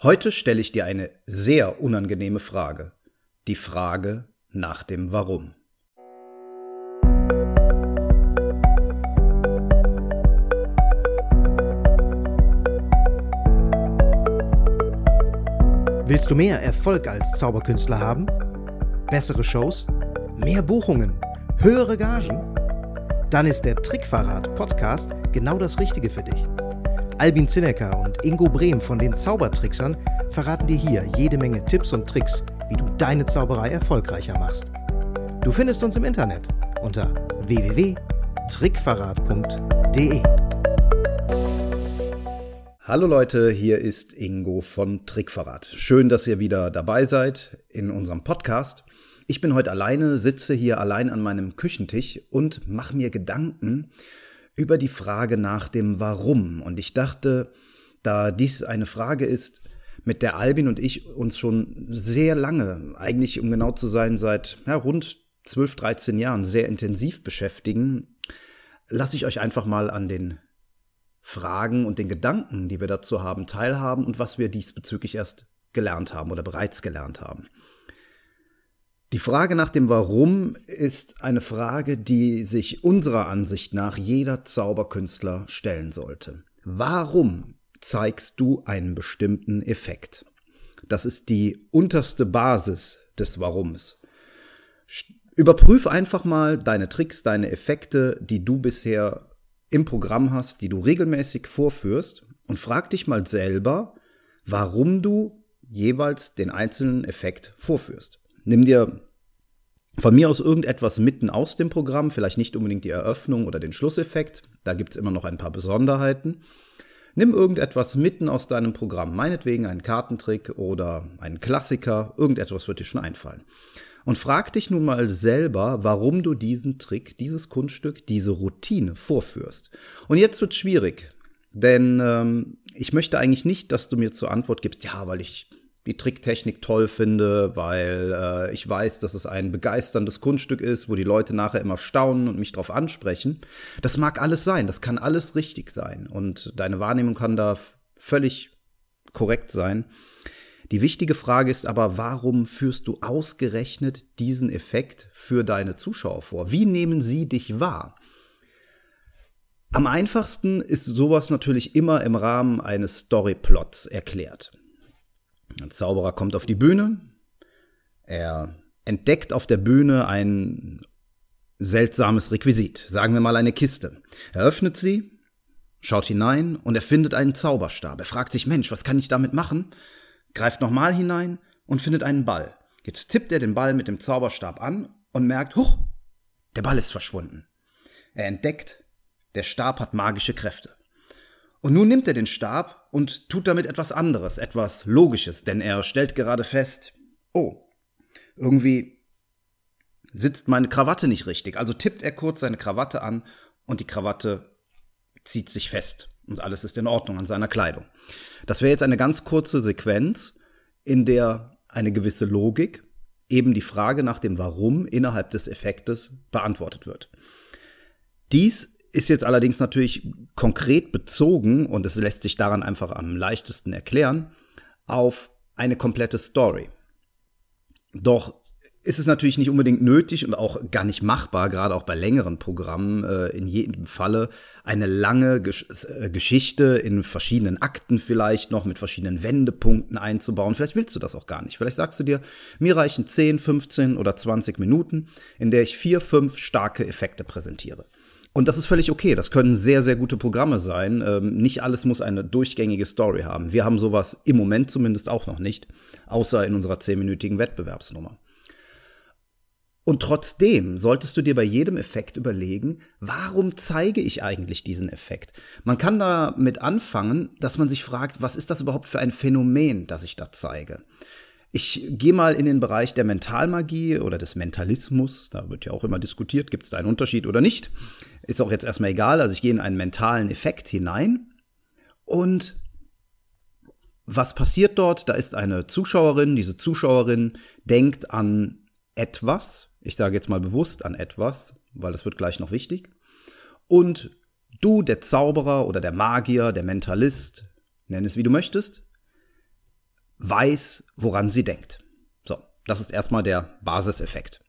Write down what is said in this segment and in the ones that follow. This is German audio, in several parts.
Heute stelle ich dir eine sehr unangenehme Frage. Die Frage nach dem Warum. Willst du mehr Erfolg als Zauberkünstler haben? Bessere Shows? Mehr Buchungen? Höhere Gagen? Dann ist der Trickverrat Podcast genau das Richtige für dich. Albin Zinecker und Ingo Brehm von den Zaubertricksern verraten dir hier jede Menge Tipps und Tricks, wie du deine Zauberei erfolgreicher machst. Du findest uns im Internet unter www.trickverrat.de. Hallo Leute, hier ist Ingo von Trickverrat. Schön, dass ihr wieder dabei seid in unserem Podcast. Ich bin heute alleine, sitze hier allein an meinem Küchentisch und mache mir Gedanken über die Frage nach dem Warum. Und ich dachte, da dies eine Frage ist, mit der Albin und ich uns schon sehr lange, eigentlich um genau zu sein, seit ja, rund 12, 13 Jahren sehr intensiv beschäftigen, lasse ich euch einfach mal an den Fragen und den Gedanken, die wir dazu haben, teilhaben und was wir diesbezüglich erst gelernt haben oder bereits gelernt haben. Die Frage nach dem Warum ist eine Frage, die sich unserer Ansicht nach jeder Zauberkünstler stellen sollte. Warum zeigst du einen bestimmten Effekt? Das ist die unterste Basis des Warums. Überprüf einfach mal deine Tricks, deine Effekte, die du bisher im Programm hast, die du regelmäßig vorführst und frag dich mal selber, warum du jeweils den einzelnen Effekt vorführst. Nimm dir von mir aus irgendetwas mitten aus dem Programm, vielleicht nicht unbedingt die Eröffnung oder den Schlusseffekt, da gibt es immer noch ein paar Besonderheiten. Nimm irgendetwas mitten aus deinem Programm, meinetwegen einen Kartentrick oder einen Klassiker, irgendetwas wird dir schon einfallen. Und frag dich nun mal selber, warum du diesen Trick, dieses Kunststück, diese Routine vorführst. Und jetzt wird schwierig, denn ähm, ich möchte eigentlich nicht, dass du mir zur Antwort gibst, ja, weil ich die Tricktechnik toll finde, weil äh, ich weiß, dass es ein begeisterndes Kunststück ist, wo die Leute nachher immer staunen und mich drauf ansprechen. Das mag alles sein, das kann alles richtig sein und deine Wahrnehmung kann da völlig korrekt sein. Die wichtige Frage ist aber, warum führst du ausgerechnet diesen Effekt für deine Zuschauer vor? Wie nehmen sie dich wahr? Am einfachsten ist sowas natürlich immer im Rahmen eines Storyplots erklärt. Ein Zauberer kommt auf die Bühne. Er entdeckt auf der Bühne ein seltsames Requisit, sagen wir mal eine Kiste. Er öffnet sie, schaut hinein und er findet einen Zauberstab. Er fragt sich, Mensch, was kann ich damit machen? Greift nochmal hinein und findet einen Ball. Jetzt tippt er den Ball mit dem Zauberstab an und merkt, huch, der Ball ist verschwunden. Er entdeckt, der Stab hat magische Kräfte. Und nun nimmt er den Stab und tut damit etwas anderes, etwas Logisches, denn er stellt gerade fest, oh, irgendwie sitzt meine Krawatte nicht richtig. Also tippt er kurz seine Krawatte an und die Krawatte zieht sich fest und alles ist in Ordnung an seiner Kleidung. Das wäre jetzt eine ganz kurze Sequenz, in der eine gewisse Logik, eben die Frage nach dem Warum innerhalb des Effektes beantwortet wird. Dies ist jetzt allerdings natürlich konkret bezogen, und es lässt sich daran einfach am leichtesten erklären, auf eine komplette Story. Doch ist es natürlich nicht unbedingt nötig und auch gar nicht machbar, gerade auch bei längeren Programmen, äh, in jedem Falle eine lange Gesch äh, Geschichte in verschiedenen Akten vielleicht noch mit verschiedenen Wendepunkten einzubauen. Vielleicht willst du das auch gar nicht. Vielleicht sagst du dir, mir reichen 10, 15 oder 20 Minuten, in der ich vier, fünf starke Effekte präsentiere. Und das ist völlig okay. Das können sehr, sehr gute Programme sein. Ähm, nicht alles muss eine durchgängige Story haben. Wir haben sowas im Moment zumindest auch noch nicht, außer in unserer zehnminütigen Wettbewerbsnummer. Und trotzdem solltest du dir bei jedem Effekt überlegen, warum zeige ich eigentlich diesen Effekt? Man kann damit anfangen, dass man sich fragt, was ist das überhaupt für ein Phänomen, das ich da zeige? Ich gehe mal in den Bereich der Mentalmagie oder des Mentalismus. Da wird ja auch immer diskutiert, gibt es da einen Unterschied oder nicht. Ist auch jetzt erstmal egal. Also ich gehe in einen mentalen Effekt hinein. Und was passiert dort? Da ist eine Zuschauerin. Diese Zuschauerin denkt an etwas. Ich sage jetzt mal bewusst an etwas, weil das wird gleich noch wichtig. Und du, der Zauberer oder der Magier, der Mentalist, nenn es wie du möchtest, weiß, woran sie denkt. So, das ist erstmal der Basiseffekt.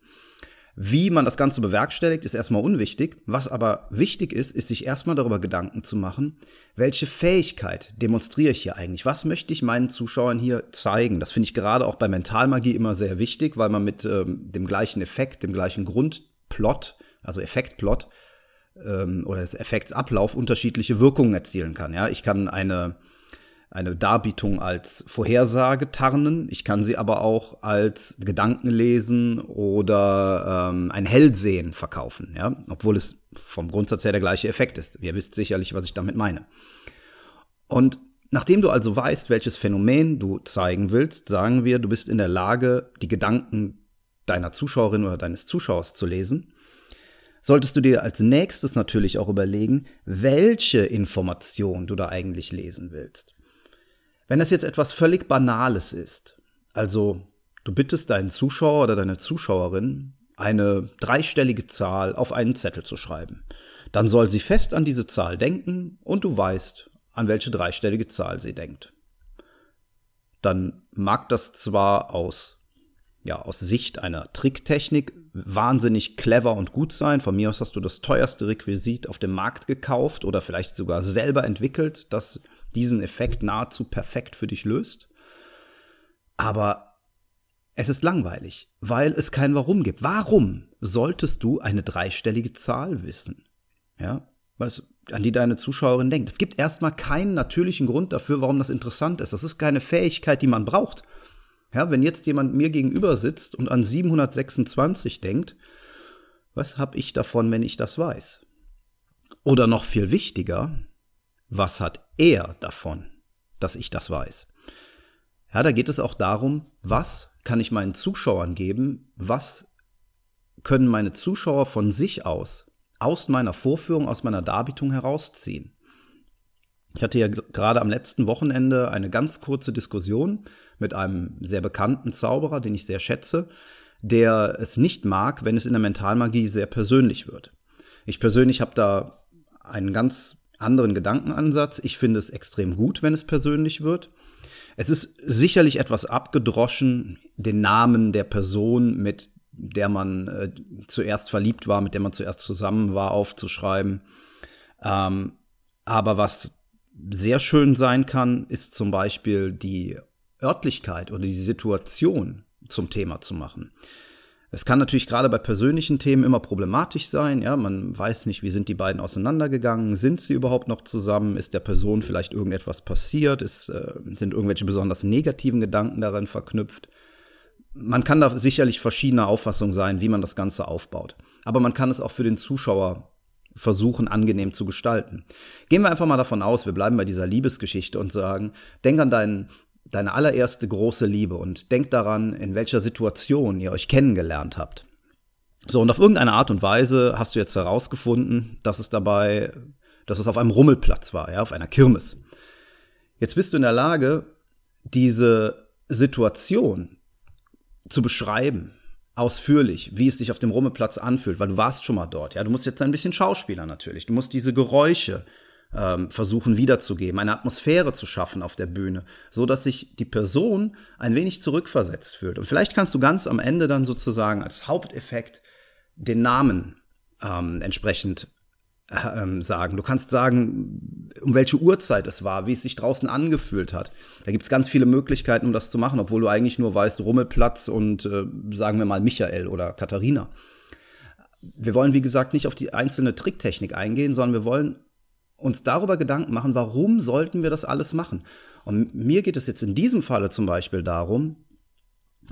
Wie man das Ganze bewerkstelligt, ist erstmal unwichtig. Was aber wichtig ist, ist sich erstmal darüber Gedanken zu machen, welche Fähigkeit demonstriere ich hier eigentlich? Was möchte ich meinen Zuschauern hier zeigen? Das finde ich gerade auch bei Mentalmagie immer sehr wichtig, weil man mit ähm, dem gleichen Effekt, dem gleichen Grundplot, also Effektplot ähm, oder des Effektsablauf unterschiedliche Wirkungen erzielen kann. Ja, ich kann eine eine Darbietung als Vorhersage tarnen. Ich kann sie aber auch als Gedankenlesen oder ähm, ein Hellsehen verkaufen, ja, obwohl es vom Grundsatz her der gleiche Effekt ist. Ihr wisst sicherlich, was ich damit meine. Und nachdem du also weißt, welches Phänomen du zeigen willst, sagen wir, du bist in der Lage, die Gedanken deiner Zuschauerin oder deines Zuschauers zu lesen, solltest du dir als nächstes natürlich auch überlegen, welche Information du da eigentlich lesen willst. Wenn das jetzt etwas völlig Banales ist, also du bittest deinen Zuschauer oder deine Zuschauerin, eine dreistellige Zahl auf einen Zettel zu schreiben, dann soll sie fest an diese Zahl denken und du weißt, an welche dreistellige Zahl sie denkt. Dann mag das zwar aus ja, aus Sicht einer Tricktechnik wahnsinnig clever und gut sein. Von mir aus hast du das teuerste Requisit auf dem Markt gekauft oder vielleicht sogar selber entwickelt, das diesen Effekt nahezu perfekt für dich löst. Aber es ist langweilig, weil es kein Warum gibt. Warum solltest du eine dreistellige Zahl wissen? Ja, was, an die deine Zuschauerin denkt. Es gibt erstmal keinen natürlichen Grund dafür, warum das interessant ist. Das ist keine Fähigkeit, die man braucht. Ja, wenn jetzt jemand mir gegenüber sitzt und an 726 denkt, was habe ich davon, wenn ich das weiß? Oder noch viel wichtiger, was hat er davon, dass ich das weiß? Ja, da geht es auch darum, was kann ich meinen Zuschauern geben, was können meine Zuschauer von sich aus, aus meiner Vorführung, aus meiner Darbietung herausziehen. Ich hatte ja gerade am letzten Wochenende eine ganz kurze Diskussion mit einem sehr bekannten Zauberer, den ich sehr schätze, der es nicht mag, wenn es in der Mentalmagie sehr persönlich wird. Ich persönlich habe da einen ganz anderen Gedankenansatz. Ich finde es extrem gut, wenn es persönlich wird. Es ist sicherlich etwas abgedroschen, den Namen der Person, mit der man äh, zuerst verliebt war, mit der man zuerst zusammen war, aufzuschreiben. Ähm, aber was sehr schön sein kann, ist zum Beispiel die Örtlichkeit oder die Situation zum Thema zu machen. Es kann natürlich gerade bei persönlichen Themen immer problematisch sein. Ja, man weiß nicht, wie sind die beiden auseinandergegangen? Sind sie überhaupt noch zusammen? Ist der Person vielleicht irgendetwas passiert? Ist, äh, sind irgendwelche besonders negativen Gedanken darin verknüpft? Man kann da sicherlich verschiedener Auffassung sein, wie man das Ganze aufbaut. Aber man kann es auch für den Zuschauer versuchen, angenehm zu gestalten. Gehen wir einfach mal davon aus, wir bleiben bei dieser Liebesgeschichte und sagen, denk an deinen deine allererste große Liebe und denk daran, in welcher Situation ihr euch kennengelernt habt. So, und auf irgendeine Art und Weise hast du jetzt herausgefunden, dass es dabei, dass es auf einem Rummelplatz war, ja, auf einer Kirmes. Jetzt bist du in der Lage, diese Situation zu beschreiben, ausführlich, wie es sich auf dem Rummelplatz anfühlt, weil du warst schon mal dort, ja. Du musst jetzt ein bisschen Schauspieler natürlich. Du musst diese Geräusche, ähm, versuchen wiederzugeben, eine Atmosphäre zu schaffen auf der Bühne, so dass sich die Person ein wenig zurückversetzt fühlt. Und vielleicht kannst du ganz am Ende dann sozusagen als Haupteffekt den Namen ähm, entsprechend ähm, sagen. Du kannst sagen, um welche Uhrzeit es war, wie es sich draußen angefühlt hat. Da gibt es ganz viele Möglichkeiten, um das zu machen, obwohl du eigentlich nur weißt, Rummelplatz und äh, sagen wir mal Michael oder Katharina. Wir wollen, wie gesagt, nicht auf die einzelne Tricktechnik eingehen, sondern wir wollen uns darüber Gedanken machen, warum sollten wir das alles machen? Und mir geht es jetzt in diesem Falle zum Beispiel darum,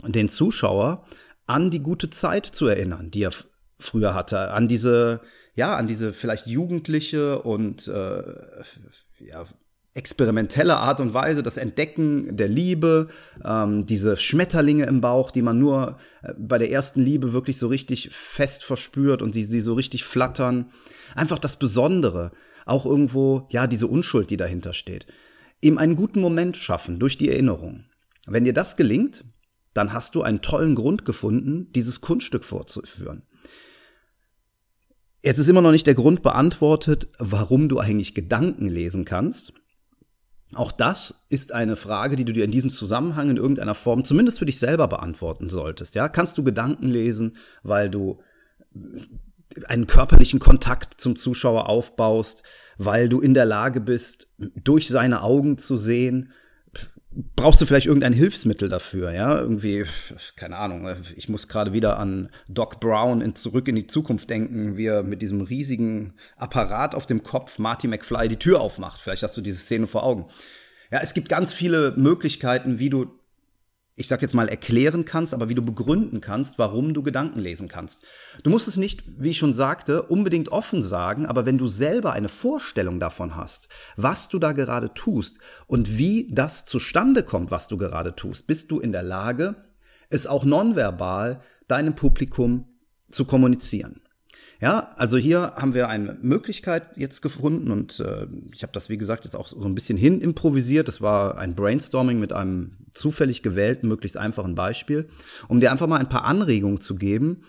den Zuschauer an die gute Zeit zu erinnern, die er früher hatte, an diese, ja, an diese vielleicht jugendliche und äh, ja, experimentelle Art und Weise, das Entdecken der Liebe, ähm, diese Schmetterlinge im Bauch, die man nur äh, bei der ersten Liebe wirklich so richtig fest verspürt und die sie so richtig flattern. Einfach das Besondere, auch irgendwo, ja, diese Unschuld, die dahinter steht. Ihm einen guten Moment schaffen durch die Erinnerung. Wenn dir das gelingt, dann hast du einen tollen Grund gefunden, dieses Kunststück vorzuführen. Jetzt ist immer noch nicht der Grund beantwortet, warum du eigentlich Gedanken lesen kannst. Auch das ist eine Frage, die du dir in diesem Zusammenhang in irgendeiner Form zumindest für dich selber beantworten solltest. Ja, kannst du Gedanken lesen, weil du einen körperlichen Kontakt zum Zuschauer aufbaust, weil du in der Lage bist, durch seine Augen zu sehen, brauchst du vielleicht irgendein Hilfsmittel dafür, ja? Irgendwie, keine Ahnung, ich muss gerade wieder an Doc Brown in Zurück in die Zukunft denken, wie er mit diesem riesigen Apparat auf dem Kopf Marty McFly die Tür aufmacht. Vielleicht hast du diese Szene vor Augen. Ja, es gibt ganz viele Möglichkeiten, wie du ich sag jetzt mal, erklären kannst, aber wie du begründen kannst, warum du Gedanken lesen kannst. Du musst es nicht, wie ich schon sagte, unbedingt offen sagen, aber wenn du selber eine Vorstellung davon hast, was du da gerade tust und wie das zustande kommt, was du gerade tust, bist du in der Lage, es auch nonverbal deinem Publikum zu kommunizieren. Ja, also hier haben wir eine Möglichkeit jetzt gefunden und äh, ich habe das, wie gesagt, jetzt auch so ein bisschen hin improvisiert. Das war ein Brainstorming mit einem zufällig gewählten, möglichst einfachen Beispiel, um dir einfach mal ein paar Anregungen zu geben,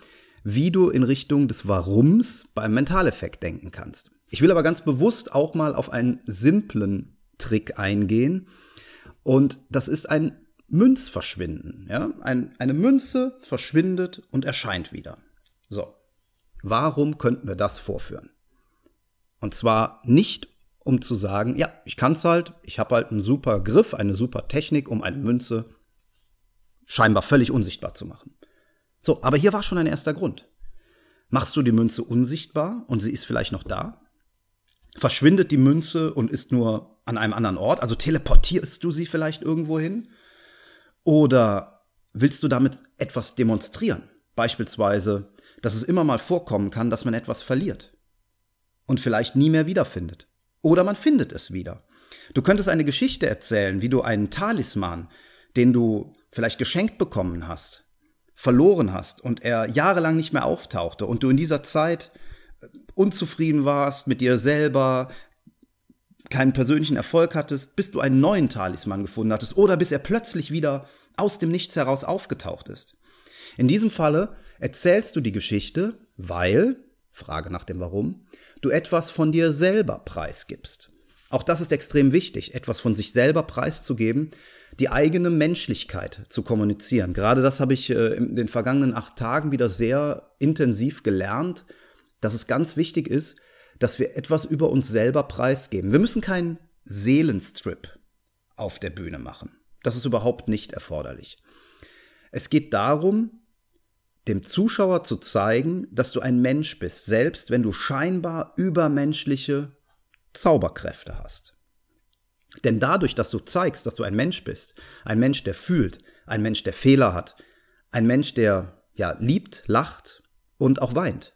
wie du in Richtung des Warums beim Mentaleffekt denken kannst. Ich will aber ganz bewusst auch mal auf einen simplen Trick eingehen und das ist ein Münzverschwinden. Ja? Ein, eine Münze verschwindet und erscheint wieder. So. Warum könnten wir das vorführen? Und zwar nicht, um zu sagen, ja, ich kann es halt, ich habe halt einen super Griff, eine super Technik, um eine Münze scheinbar völlig unsichtbar zu machen. So, aber hier war schon ein erster Grund. Machst du die Münze unsichtbar und sie ist vielleicht noch da? Verschwindet die Münze und ist nur an einem anderen Ort? Also teleportierst du sie vielleicht irgendwo hin? Oder willst du damit etwas demonstrieren? Beispielsweise, dass es immer mal vorkommen kann, dass man etwas verliert und vielleicht nie mehr wiederfindet. Oder man findet es wieder. Du könntest eine Geschichte erzählen, wie du einen Talisman, den du vielleicht geschenkt bekommen hast, verloren hast und er jahrelang nicht mehr auftauchte und du in dieser Zeit unzufrieden warst mit dir selber, keinen persönlichen Erfolg hattest, bis du einen neuen Talisman gefunden hattest oder bis er plötzlich wieder aus dem Nichts heraus aufgetaucht ist. In diesem Falle erzählst du die Geschichte, weil, Frage nach dem Warum, du etwas von dir selber preisgibst. Auch das ist extrem wichtig, etwas von sich selber preiszugeben, die eigene Menschlichkeit zu kommunizieren. Gerade das habe ich äh, in den vergangenen acht Tagen wieder sehr intensiv gelernt, dass es ganz wichtig ist, dass wir etwas über uns selber preisgeben. Wir müssen keinen Seelenstrip auf der Bühne machen. Das ist überhaupt nicht erforderlich. Es geht darum, dem Zuschauer zu zeigen, dass du ein Mensch bist, selbst wenn du scheinbar übermenschliche Zauberkräfte hast. Denn dadurch, dass du zeigst, dass du ein Mensch bist, ein Mensch, der fühlt, ein Mensch, der Fehler hat, ein Mensch, der ja liebt, lacht und auch weint,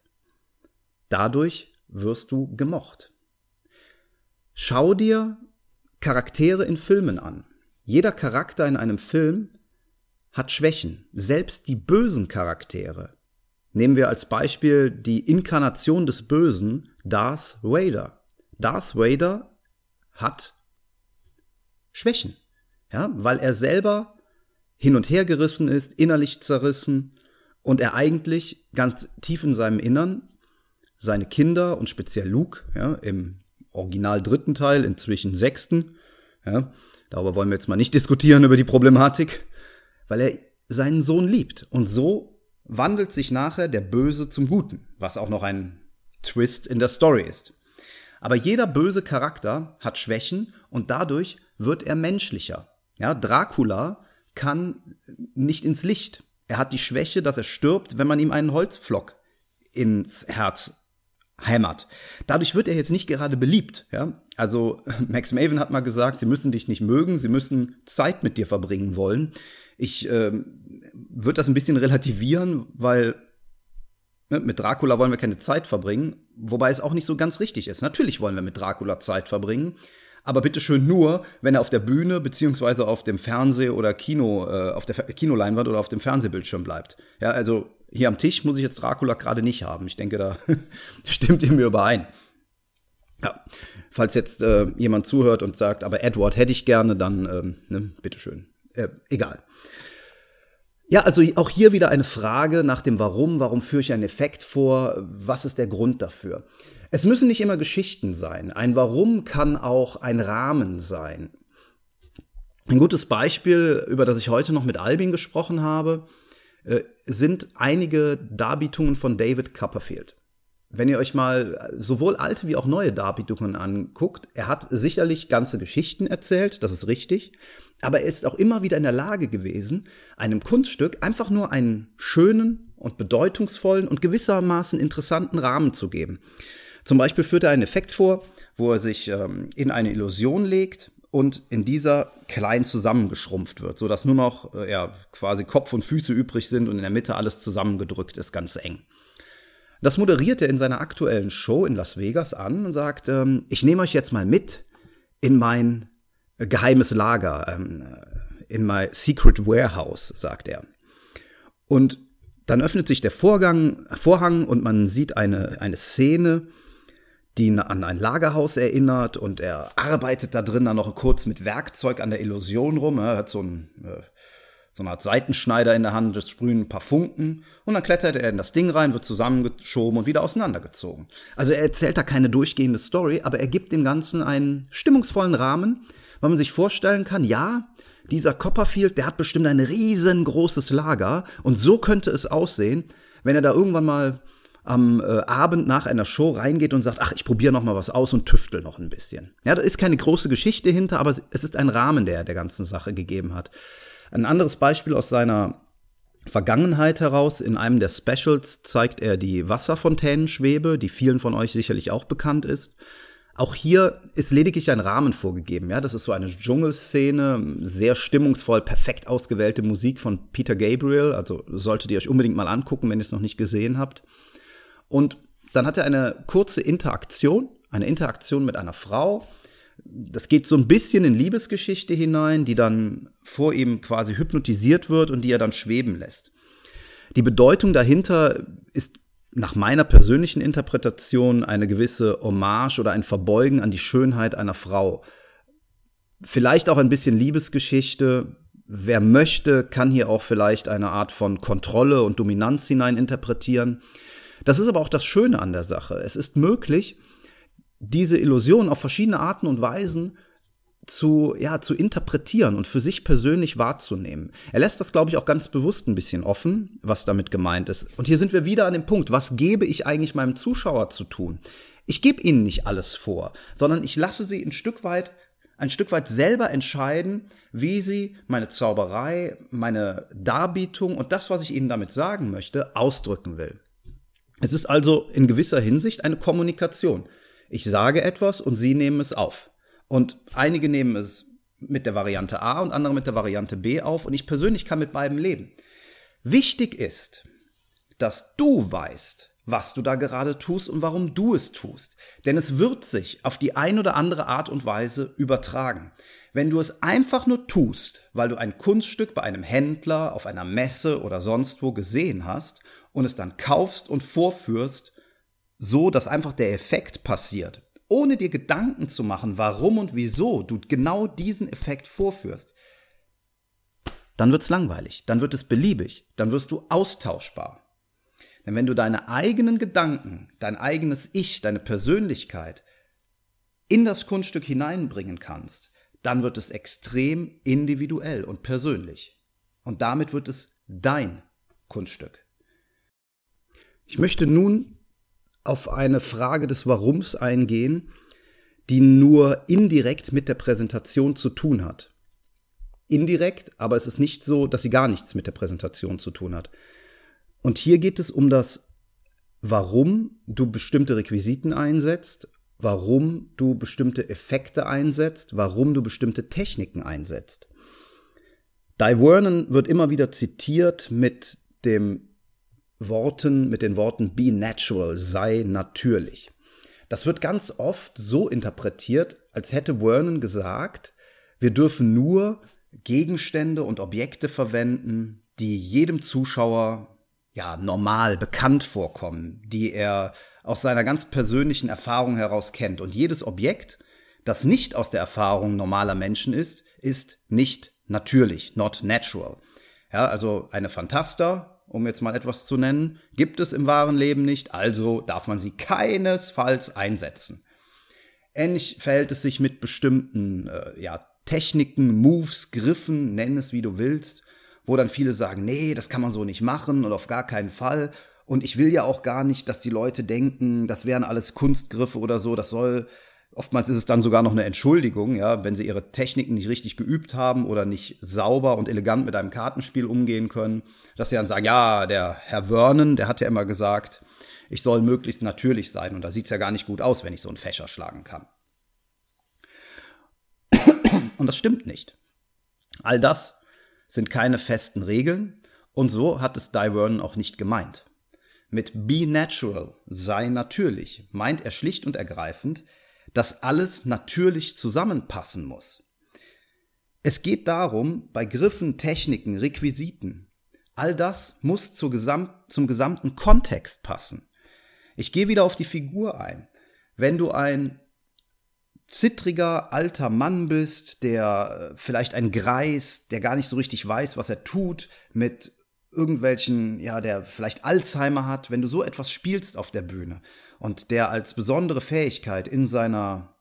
dadurch wirst du gemocht. Schau dir Charaktere in Filmen an. Jeder Charakter in einem Film hat Schwächen, selbst die bösen Charaktere. Nehmen wir als Beispiel die Inkarnation des Bösen, Darth Vader. Darth Vader hat Schwächen, ja, weil er selber hin und her gerissen ist, innerlich zerrissen und er eigentlich ganz tief in seinem Innern seine Kinder und speziell Luke, ja, im original dritten Teil, inzwischen sechsten, ja, darüber wollen wir jetzt mal nicht diskutieren über die Problematik, weil er seinen Sohn liebt. Und so wandelt sich nachher der Böse zum Guten, was auch noch ein Twist in der Story ist. Aber jeder böse Charakter hat Schwächen und dadurch wird er menschlicher. Ja, Dracula kann nicht ins Licht. Er hat die Schwäche, dass er stirbt, wenn man ihm einen Holzpflock ins Herz hämmert. Dadurch wird er jetzt nicht gerade beliebt. Ja? Also Max Maven hat mal gesagt, sie müssen dich nicht mögen, sie müssen Zeit mit dir verbringen wollen. Ich äh, würde das ein bisschen relativieren, weil ne, mit Dracula wollen wir keine Zeit verbringen, wobei es auch nicht so ganz richtig ist. Natürlich wollen wir mit Dracula Zeit verbringen, aber bitte schön nur, wenn er auf der Bühne beziehungsweise auf dem Fernseh- oder Kino, äh, auf der Kinoleinwand oder auf dem Fernsehbildschirm bleibt. Ja, also hier am Tisch muss ich jetzt Dracula gerade nicht haben. Ich denke, da stimmt ihr mir überein. Ja, falls jetzt äh, jemand zuhört und sagt, aber Edward hätte ich gerne, dann ähm, ne, bitteschön. Äh, egal. Ja, also auch hier wieder eine Frage nach dem Warum. Warum führe ich einen Effekt vor? Was ist der Grund dafür? Es müssen nicht immer Geschichten sein. Ein Warum kann auch ein Rahmen sein. Ein gutes Beispiel, über das ich heute noch mit Albin gesprochen habe, äh, sind einige Darbietungen von David Copperfield. Wenn ihr euch mal sowohl alte wie auch neue Darbietungen anguckt, er hat sicherlich ganze Geschichten erzählt, das ist richtig, aber er ist auch immer wieder in der Lage gewesen, einem Kunststück einfach nur einen schönen und bedeutungsvollen und gewissermaßen interessanten Rahmen zu geben. Zum Beispiel führt er einen Effekt vor, wo er sich ähm, in eine Illusion legt und in dieser klein zusammengeschrumpft wird, so dass nur noch äh, ja, quasi Kopf und Füße übrig sind und in der Mitte alles zusammengedrückt ist, ganz eng. Das moderiert er in seiner aktuellen Show in Las Vegas an und sagt, ähm, ich nehme euch jetzt mal mit in mein geheimes Lager, ähm, in my secret warehouse, sagt er. Und dann öffnet sich der Vorgang, Vorhang und man sieht eine, eine Szene, die an ein Lagerhaus erinnert und er arbeitet da drin dann noch kurz mit Werkzeug an der Illusion rum. Er hat so, ein, äh, so eine Art Seitenschneider in der Hand, das sprühen ein paar Funken und dann klettert er in das Ding rein, wird zusammengeschoben und wieder auseinandergezogen. Also er erzählt da keine durchgehende Story, aber er gibt dem Ganzen einen stimmungsvollen Rahmen, weil man sich vorstellen kann, ja, dieser Copperfield, der hat bestimmt ein riesengroßes Lager und so könnte es aussehen, wenn er da irgendwann mal am äh, Abend nach einer Show reingeht und sagt, ach, ich probiere noch mal was aus und tüftel noch ein bisschen. Ja, da ist keine große Geschichte hinter, aber es ist ein Rahmen, der der ganzen Sache gegeben hat. Ein anderes Beispiel aus seiner Vergangenheit heraus, in einem der Specials zeigt er die Wasserfontänenschwebe, die vielen von euch sicherlich auch bekannt ist. Auch hier ist lediglich ein Rahmen vorgegeben. Ja, das ist so eine Dschungelszene, sehr stimmungsvoll, perfekt ausgewählte Musik von Peter Gabriel. Also solltet ihr euch unbedingt mal angucken, wenn ihr es noch nicht gesehen habt. Und dann hat er eine kurze Interaktion, eine Interaktion mit einer Frau. Das geht so ein bisschen in Liebesgeschichte hinein, die dann vor ihm quasi hypnotisiert wird und die er dann schweben lässt. Die Bedeutung dahinter ist nach meiner persönlichen Interpretation eine gewisse Hommage oder ein Verbeugen an die Schönheit einer Frau. Vielleicht auch ein bisschen Liebesgeschichte. Wer möchte, kann hier auch vielleicht eine Art von Kontrolle und Dominanz hinein interpretieren. Das ist aber auch das Schöne an der Sache. Es ist möglich, diese Illusion auf verschiedene Arten und Weisen zu, ja, zu interpretieren und für sich persönlich wahrzunehmen. Er lässt das, glaube ich, auch ganz bewusst ein bisschen offen, was damit gemeint ist. Und hier sind wir wieder an dem Punkt, was gebe ich eigentlich meinem Zuschauer zu tun? Ich gebe ihnen nicht alles vor, sondern ich lasse sie ein Stück weit ein Stück weit selber entscheiden, wie sie meine Zauberei, meine Darbietung und das, was ich ihnen damit sagen möchte, ausdrücken will. Es ist also in gewisser Hinsicht eine Kommunikation. Ich sage etwas und Sie nehmen es auf. Und einige nehmen es mit der Variante A und andere mit der Variante B auf und ich persönlich kann mit beiden leben. Wichtig ist, dass du weißt, was du da gerade tust und warum du es tust. Denn es wird sich auf die ein oder andere Art und Weise übertragen. Wenn du es einfach nur tust, weil du ein Kunststück bei einem Händler, auf einer Messe oder sonst wo gesehen hast und es dann kaufst und vorführst, so dass einfach der Effekt passiert, ohne dir Gedanken zu machen, warum und wieso du genau diesen Effekt vorführst, dann wird es langweilig, dann wird es beliebig, dann wirst du austauschbar. Denn wenn du deine eigenen Gedanken, dein eigenes Ich, deine Persönlichkeit in das Kunststück hineinbringen kannst, dann wird es extrem individuell und persönlich. Und damit wird es dein Kunststück. Ich möchte nun auf eine Frage des Warums eingehen, die nur indirekt mit der Präsentation zu tun hat. Indirekt, aber es ist nicht so, dass sie gar nichts mit der Präsentation zu tun hat. Und hier geht es um das, warum du bestimmte Requisiten einsetzt, warum du bestimmte Effekte einsetzt, warum du bestimmte Techniken einsetzt. Di Vernon wird immer wieder zitiert mit dem Worten, mit den Worten be natural, sei natürlich. Das wird ganz oft so interpretiert, als hätte Vernon gesagt, wir dürfen nur Gegenstände und Objekte verwenden, die jedem Zuschauer ja normal bekannt vorkommen, die er aus seiner ganz persönlichen Erfahrung heraus kennt. Und jedes Objekt, das nicht aus der Erfahrung normaler Menschen ist, ist nicht natürlich, not natural. Ja, also eine Phantasta um jetzt mal etwas zu nennen, gibt es im wahren Leben nicht, also darf man sie keinesfalls einsetzen. Ähnlich verhält es sich mit bestimmten äh, ja, Techniken, Moves, Griffen, nenn es wie du willst, wo dann viele sagen, nee, das kann man so nicht machen und auf gar keinen Fall. Und ich will ja auch gar nicht, dass die Leute denken, das wären alles Kunstgriffe oder so. Das soll, oftmals ist es dann sogar noch eine Entschuldigung, ja, wenn sie ihre Techniken nicht richtig geübt haben oder nicht sauber und elegant mit einem Kartenspiel umgehen können, dass sie dann sagen, ja, der Herr Vernon, der hat ja immer gesagt, ich soll möglichst natürlich sein und da sieht's ja gar nicht gut aus, wenn ich so einen Fächer schlagen kann. Und das stimmt nicht. All das sind keine festen Regeln und so hat es Di Vernon auch nicht gemeint. Mit Be Natural, sei natürlich, meint er schlicht und ergreifend, dass alles natürlich zusammenpassen muss. Es geht darum, bei Griffen, Techniken, Requisiten, all das muss Gesamt, zum gesamten Kontext passen. Ich gehe wieder auf die Figur ein. Wenn du ein zittriger alter Mann bist, der äh, vielleicht ein Greis, der gar nicht so richtig weiß, was er tut, mit irgendwelchen, ja, der vielleicht Alzheimer hat, wenn du so etwas spielst auf der Bühne und der als besondere Fähigkeit in seiner,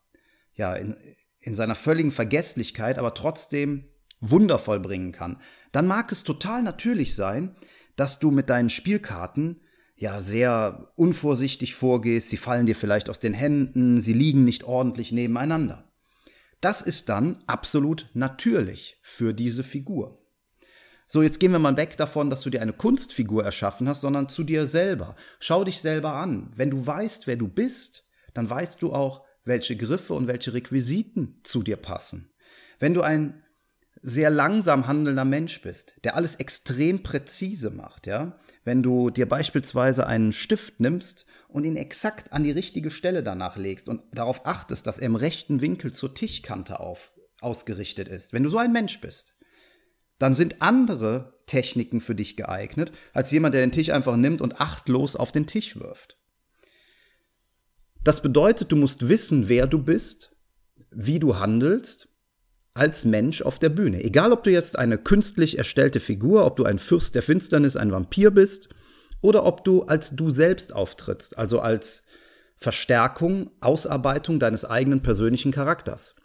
ja, in, in seiner völligen Vergesslichkeit, aber trotzdem wundervoll bringen kann, dann mag es total natürlich sein, dass du mit deinen Spielkarten ja sehr unvorsichtig vorgehst, sie fallen dir vielleicht aus den Händen, sie liegen nicht ordentlich nebeneinander. Das ist dann absolut natürlich für diese Figur. So, jetzt gehen wir mal weg davon, dass du dir eine Kunstfigur erschaffen hast, sondern zu dir selber. Schau dich selber an. Wenn du weißt, wer du bist, dann weißt du auch, welche Griffe und welche Requisiten zu dir passen. Wenn du ein sehr langsam handelnder Mensch bist, der alles extrem präzise macht, ja, wenn du dir beispielsweise einen Stift nimmst und ihn exakt an die richtige Stelle danach legst und darauf achtest, dass er im rechten Winkel zur Tischkante auf, ausgerichtet ist, wenn du so ein Mensch bist, dann sind andere Techniken für dich geeignet, als jemand, der den Tisch einfach nimmt und achtlos auf den Tisch wirft. Das bedeutet, du musst wissen, wer du bist, wie du handelst als Mensch auf der Bühne. Egal, ob du jetzt eine künstlich erstellte Figur, ob du ein Fürst der Finsternis, ein Vampir bist, oder ob du als du selbst auftrittst, also als Verstärkung, Ausarbeitung deines eigenen persönlichen Charakters.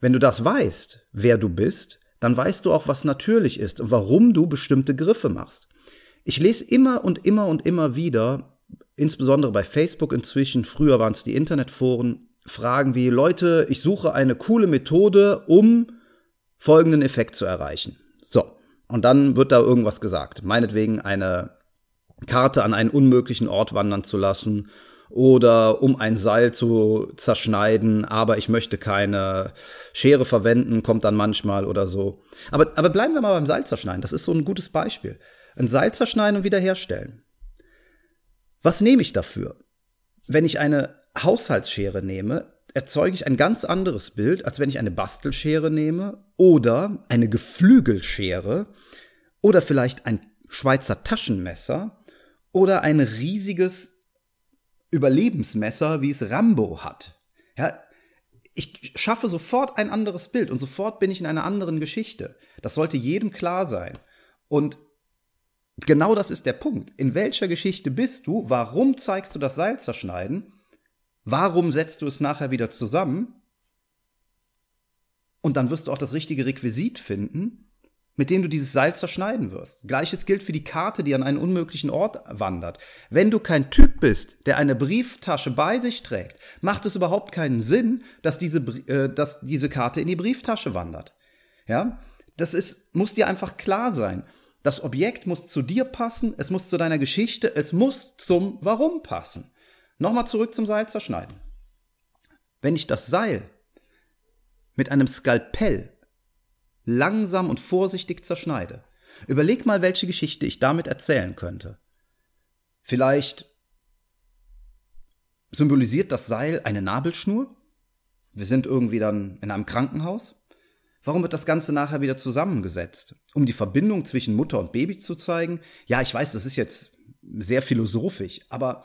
Wenn du das weißt, wer du bist, dann weißt du auch, was natürlich ist und warum du bestimmte Griffe machst. Ich lese immer und immer und immer wieder, insbesondere bei Facebook inzwischen, früher waren es die Internetforen, Fragen wie, Leute, ich suche eine coole Methode, um folgenden Effekt zu erreichen. So, und dann wird da irgendwas gesagt. Meinetwegen eine Karte an einen unmöglichen Ort wandern zu lassen oder um ein Seil zu zerschneiden, aber ich möchte keine Schere verwenden, kommt dann manchmal oder so. Aber, aber bleiben wir mal beim Seil zerschneiden. Das ist so ein gutes Beispiel. Ein Seil zerschneiden und wiederherstellen. Was nehme ich dafür? Wenn ich eine Haushaltsschere nehme, erzeuge ich ein ganz anderes Bild, als wenn ich eine Bastelschere nehme oder eine Geflügelschere oder vielleicht ein Schweizer Taschenmesser oder ein riesiges Überlebensmesser, wie es Rambo hat. Ja, ich schaffe sofort ein anderes Bild und sofort bin ich in einer anderen Geschichte. Das sollte jedem klar sein. Und genau das ist der Punkt. In welcher Geschichte bist du? Warum zeigst du das Seil zerschneiden? Warum setzt du es nachher wieder zusammen? Und dann wirst du auch das richtige Requisit finden mit dem du dieses Seil zerschneiden wirst. Gleiches gilt für die Karte, die an einen unmöglichen Ort wandert. Wenn du kein Typ bist, der eine Brieftasche bei sich trägt, macht es überhaupt keinen Sinn, dass diese, äh, dass diese Karte in die Brieftasche wandert. Ja, das ist, muss dir einfach klar sein. Das Objekt muss zu dir passen, es muss zu deiner Geschichte, es muss zum Warum passen. Nochmal zurück zum Seil zerschneiden. Wenn ich das Seil mit einem Skalpell langsam und vorsichtig zerschneide. Überleg mal, welche Geschichte ich damit erzählen könnte. Vielleicht symbolisiert das Seil eine Nabelschnur? Wir sind irgendwie dann in einem Krankenhaus? Warum wird das Ganze nachher wieder zusammengesetzt? Um die Verbindung zwischen Mutter und Baby zu zeigen? Ja, ich weiß, das ist jetzt sehr philosophisch, aber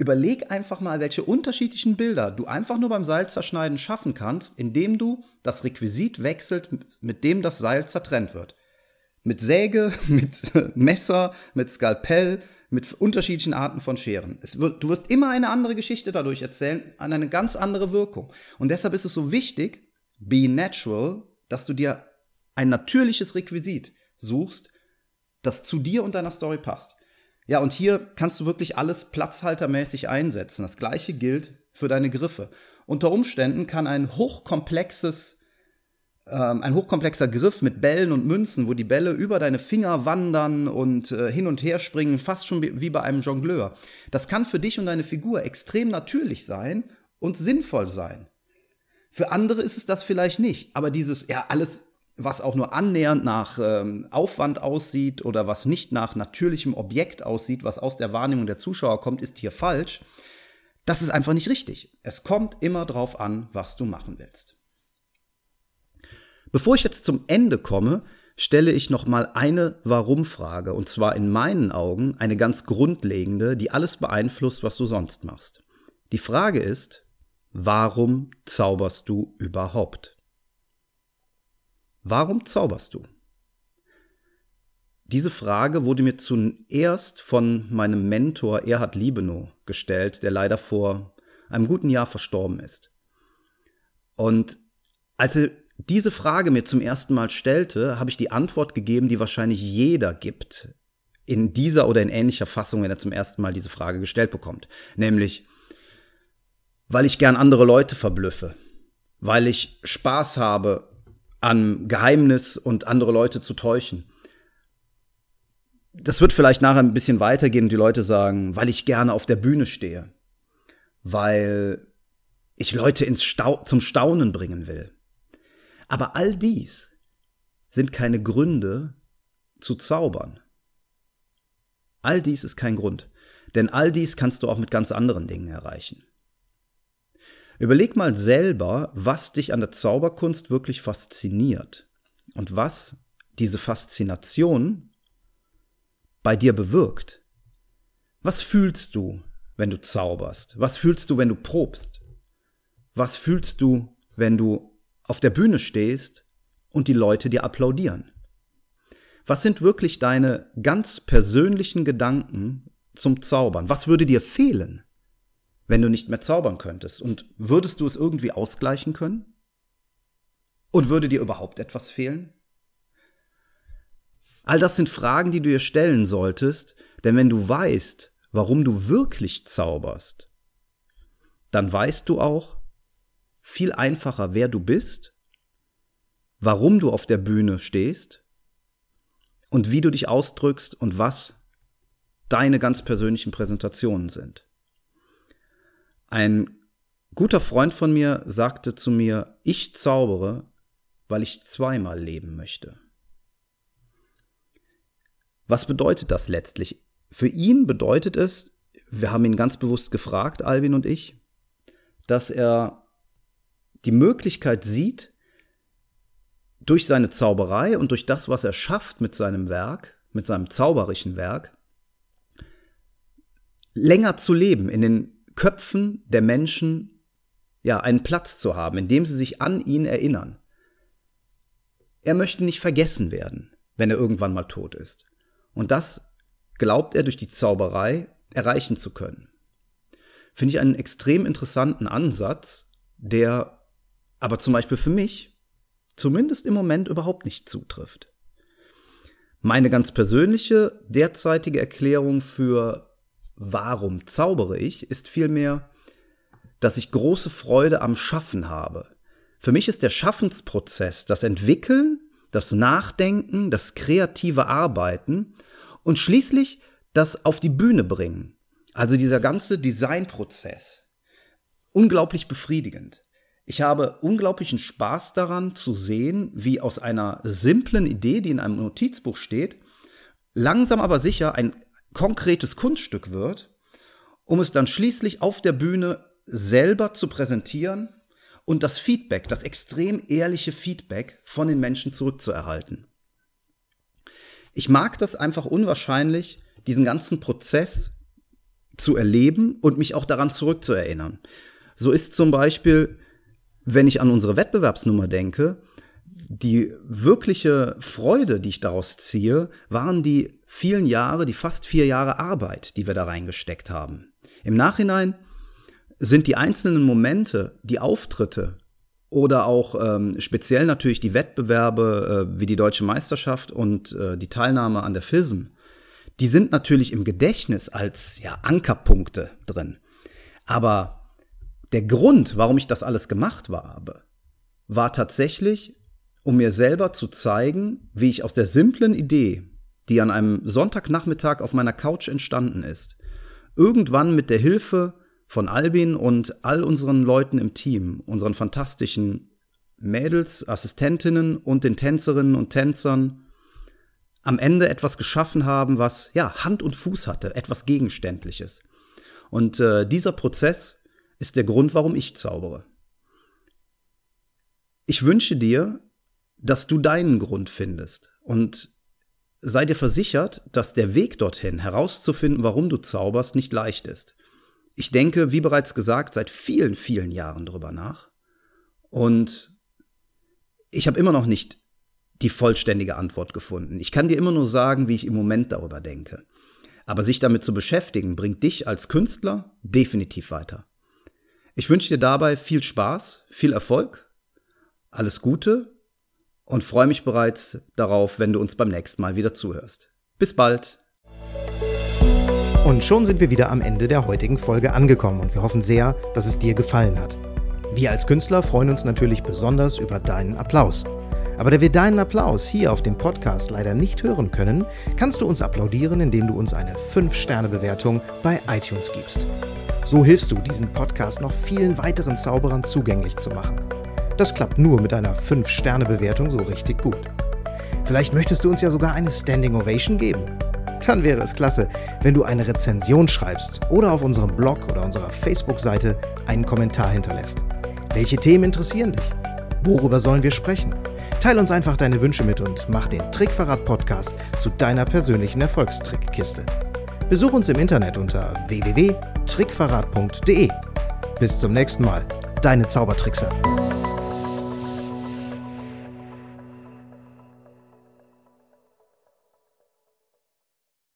Überleg einfach mal, welche unterschiedlichen Bilder du einfach nur beim Seilzerschneiden schaffen kannst, indem du das Requisit wechselt, mit dem das Seil zertrennt wird. Mit Säge, mit Messer, mit Skalpell, mit unterschiedlichen Arten von Scheren. Wird, du wirst immer eine andere Geschichte dadurch erzählen, an eine ganz andere Wirkung. Und deshalb ist es so wichtig, be natural, dass du dir ein natürliches Requisit suchst, das zu dir und deiner Story passt. Ja, und hier kannst du wirklich alles platzhaltermäßig einsetzen. Das gleiche gilt für deine Griffe. Unter Umständen kann ein hochkomplexes ähm, ein hochkomplexer Griff mit Bällen und Münzen, wo die Bälle über deine Finger wandern und äh, hin und her springen, fast schon wie bei einem Jongleur. Das kann für dich und deine Figur extrem natürlich sein und sinnvoll sein. Für andere ist es das vielleicht nicht, aber dieses, ja, alles, was auch nur annähernd nach ähm, Aufwand aussieht oder was nicht nach natürlichem Objekt aussieht, was aus der Wahrnehmung der Zuschauer kommt, ist hier falsch. Das ist einfach nicht richtig. Es kommt immer drauf an, was du machen willst. Bevor ich jetzt zum Ende komme, stelle ich noch mal eine Warum-Frage und zwar in meinen Augen eine ganz grundlegende, die alles beeinflusst, was du sonst machst. Die Frage ist, warum zauberst du überhaupt? Warum zauberst du? Diese Frage wurde mir zuerst von meinem Mentor Erhard Liebenow gestellt, der leider vor einem guten Jahr verstorben ist. Und als er diese Frage mir zum ersten Mal stellte, habe ich die Antwort gegeben, die wahrscheinlich jeder gibt, in dieser oder in ähnlicher Fassung, wenn er zum ersten Mal diese Frage gestellt bekommt. Nämlich, weil ich gern andere Leute verblüffe, weil ich Spaß habe an Geheimnis und andere Leute zu täuschen. Das wird vielleicht nachher ein bisschen weitergehen und die Leute sagen, weil ich gerne auf der Bühne stehe, weil ich Leute ins Stau zum Staunen bringen will aber all dies sind keine Gründe zu zaubern. All dies ist kein Grund, denn all dies kannst du auch mit ganz anderen Dingen erreichen. Überleg mal selber, was dich an der Zauberkunst wirklich fasziniert und was diese Faszination bei dir bewirkt. Was fühlst du, wenn du zauberst? Was fühlst du, wenn du probst? Was fühlst du, wenn du auf der Bühne stehst und die Leute dir applaudieren? Was sind wirklich deine ganz persönlichen Gedanken zum Zaubern? Was würde dir fehlen, wenn du nicht mehr zaubern könntest? Und würdest du es irgendwie ausgleichen können? Und würde dir überhaupt etwas fehlen? All das sind Fragen, die du dir stellen solltest, denn wenn du weißt, warum du wirklich zauberst, dann weißt du auch, viel einfacher, wer du bist, warum du auf der Bühne stehst und wie du dich ausdrückst und was deine ganz persönlichen Präsentationen sind. Ein guter Freund von mir sagte zu mir, ich zaubere, weil ich zweimal leben möchte. Was bedeutet das letztlich? Für ihn bedeutet es, wir haben ihn ganz bewusst gefragt, Albin und ich, dass er die Möglichkeit sieht, durch seine Zauberei und durch das, was er schafft mit seinem Werk, mit seinem zauberischen Werk, länger zu leben, in den Köpfen der Menschen ja einen Platz zu haben, indem sie sich an ihn erinnern. Er möchte nicht vergessen werden, wenn er irgendwann mal tot ist. Und das glaubt er durch die Zauberei erreichen zu können. Finde ich einen extrem interessanten Ansatz, der aber zum Beispiel für mich zumindest im Moment überhaupt nicht zutrifft. Meine ganz persönliche derzeitige Erklärung für warum zaubere ich ist vielmehr, dass ich große Freude am Schaffen habe. Für mich ist der Schaffensprozess das Entwickeln, das Nachdenken, das kreative Arbeiten und schließlich das auf die Bühne bringen. Also dieser ganze Designprozess. Unglaublich befriedigend. Ich habe unglaublichen Spaß daran zu sehen, wie aus einer simplen Idee, die in einem Notizbuch steht, langsam aber sicher ein konkretes Kunststück wird, um es dann schließlich auf der Bühne selber zu präsentieren und das Feedback, das extrem ehrliche Feedback von den Menschen zurückzuerhalten. Ich mag das einfach unwahrscheinlich, diesen ganzen Prozess zu erleben und mich auch daran zurückzuerinnern. So ist zum Beispiel wenn ich an unsere Wettbewerbsnummer denke, die wirkliche Freude, die ich daraus ziehe, waren die vielen Jahre, die fast vier Jahre Arbeit, die wir da reingesteckt haben. Im Nachhinein sind die einzelnen Momente, die Auftritte oder auch ähm, speziell natürlich die Wettbewerbe äh, wie die Deutsche Meisterschaft und äh, die Teilnahme an der FISM, die sind natürlich im Gedächtnis als ja, Ankerpunkte drin. Aber der Grund, warum ich das alles gemacht habe, war tatsächlich, um mir selber zu zeigen, wie ich aus der simplen Idee, die an einem Sonntagnachmittag auf meiner Couch entstanden ist, irgendwann mit der Hilfe von Albin und all unseren Leuten im Team, unseren fantastischen Mädels, Assistentinnen und den Tänzerinnen und Tänzern, am Ende etwas geschaffen haben, was ja Hand und Fuß hatte, etwas Gegenständliches. Und äh, dieser Prozess ist der Grund, warum ich zaubere. Ich wünsche dir, dass du deinen Grund findest und sei dir versichert, dass der Weg dorthin herauszufinden, warum du zauberst, nicht leicht ist. Ich denke, wie bereits gesagt, seit vielen, vielen Jahren drüber nach. Und ich habe immer noch nicht die vollständige Antwort gefunden. Ich kann dir immer nur sagen, wie ich im Moment darüber denke. Aber sich damit zu beschäftigen, bringt dich als Künstler definitiv weiter. Ich wünsche dir dabei viel Spaß, viel Erfolg, alles Gute und freue mich bereits darauf, wenn du uns beim nächsten Mal wieder zuhörst. Bis bald! Und schon sind wir wieder am Ende der heutigen Folge angekommen und wir hoffen sehr, dass es dir gefallen hat. Wir als Künstler freuen uns natürlich besonders über deinen Applaus. Aber da wir deinen Applaus hier auf dem Podcast leider nicht hören können, kannst du uns applaudieren, indem du uns eine 5-Sterne-Bewertung bei iTunes gibst. So hilfst du, diesen Podcast noch vielen weiteren Zauberern zugänglich zu machen. Das klappt nur mit einer 5-Sterne-Bewertung so richtig gut. Vielleicht möchtest du uns ja sogar eine Standing Ovation geben dann wäre es klasse, wenn du eine Rezension schreibst oder auf unserem Blog oder unserer Facebook-Seite einen Kommentar hinterlässt. Welche Themen interessieren dich? Worüber sollen wir sprechen? Teil uns einfach deine Wünsche mit und mach den Trickverrat-Podcast zu deiner persönlichen Erfolgstrickkiste. Besuch uns im Internet unter www.trickverrat.de. Bis zum nächsten Mal, deine Zaubertrickser.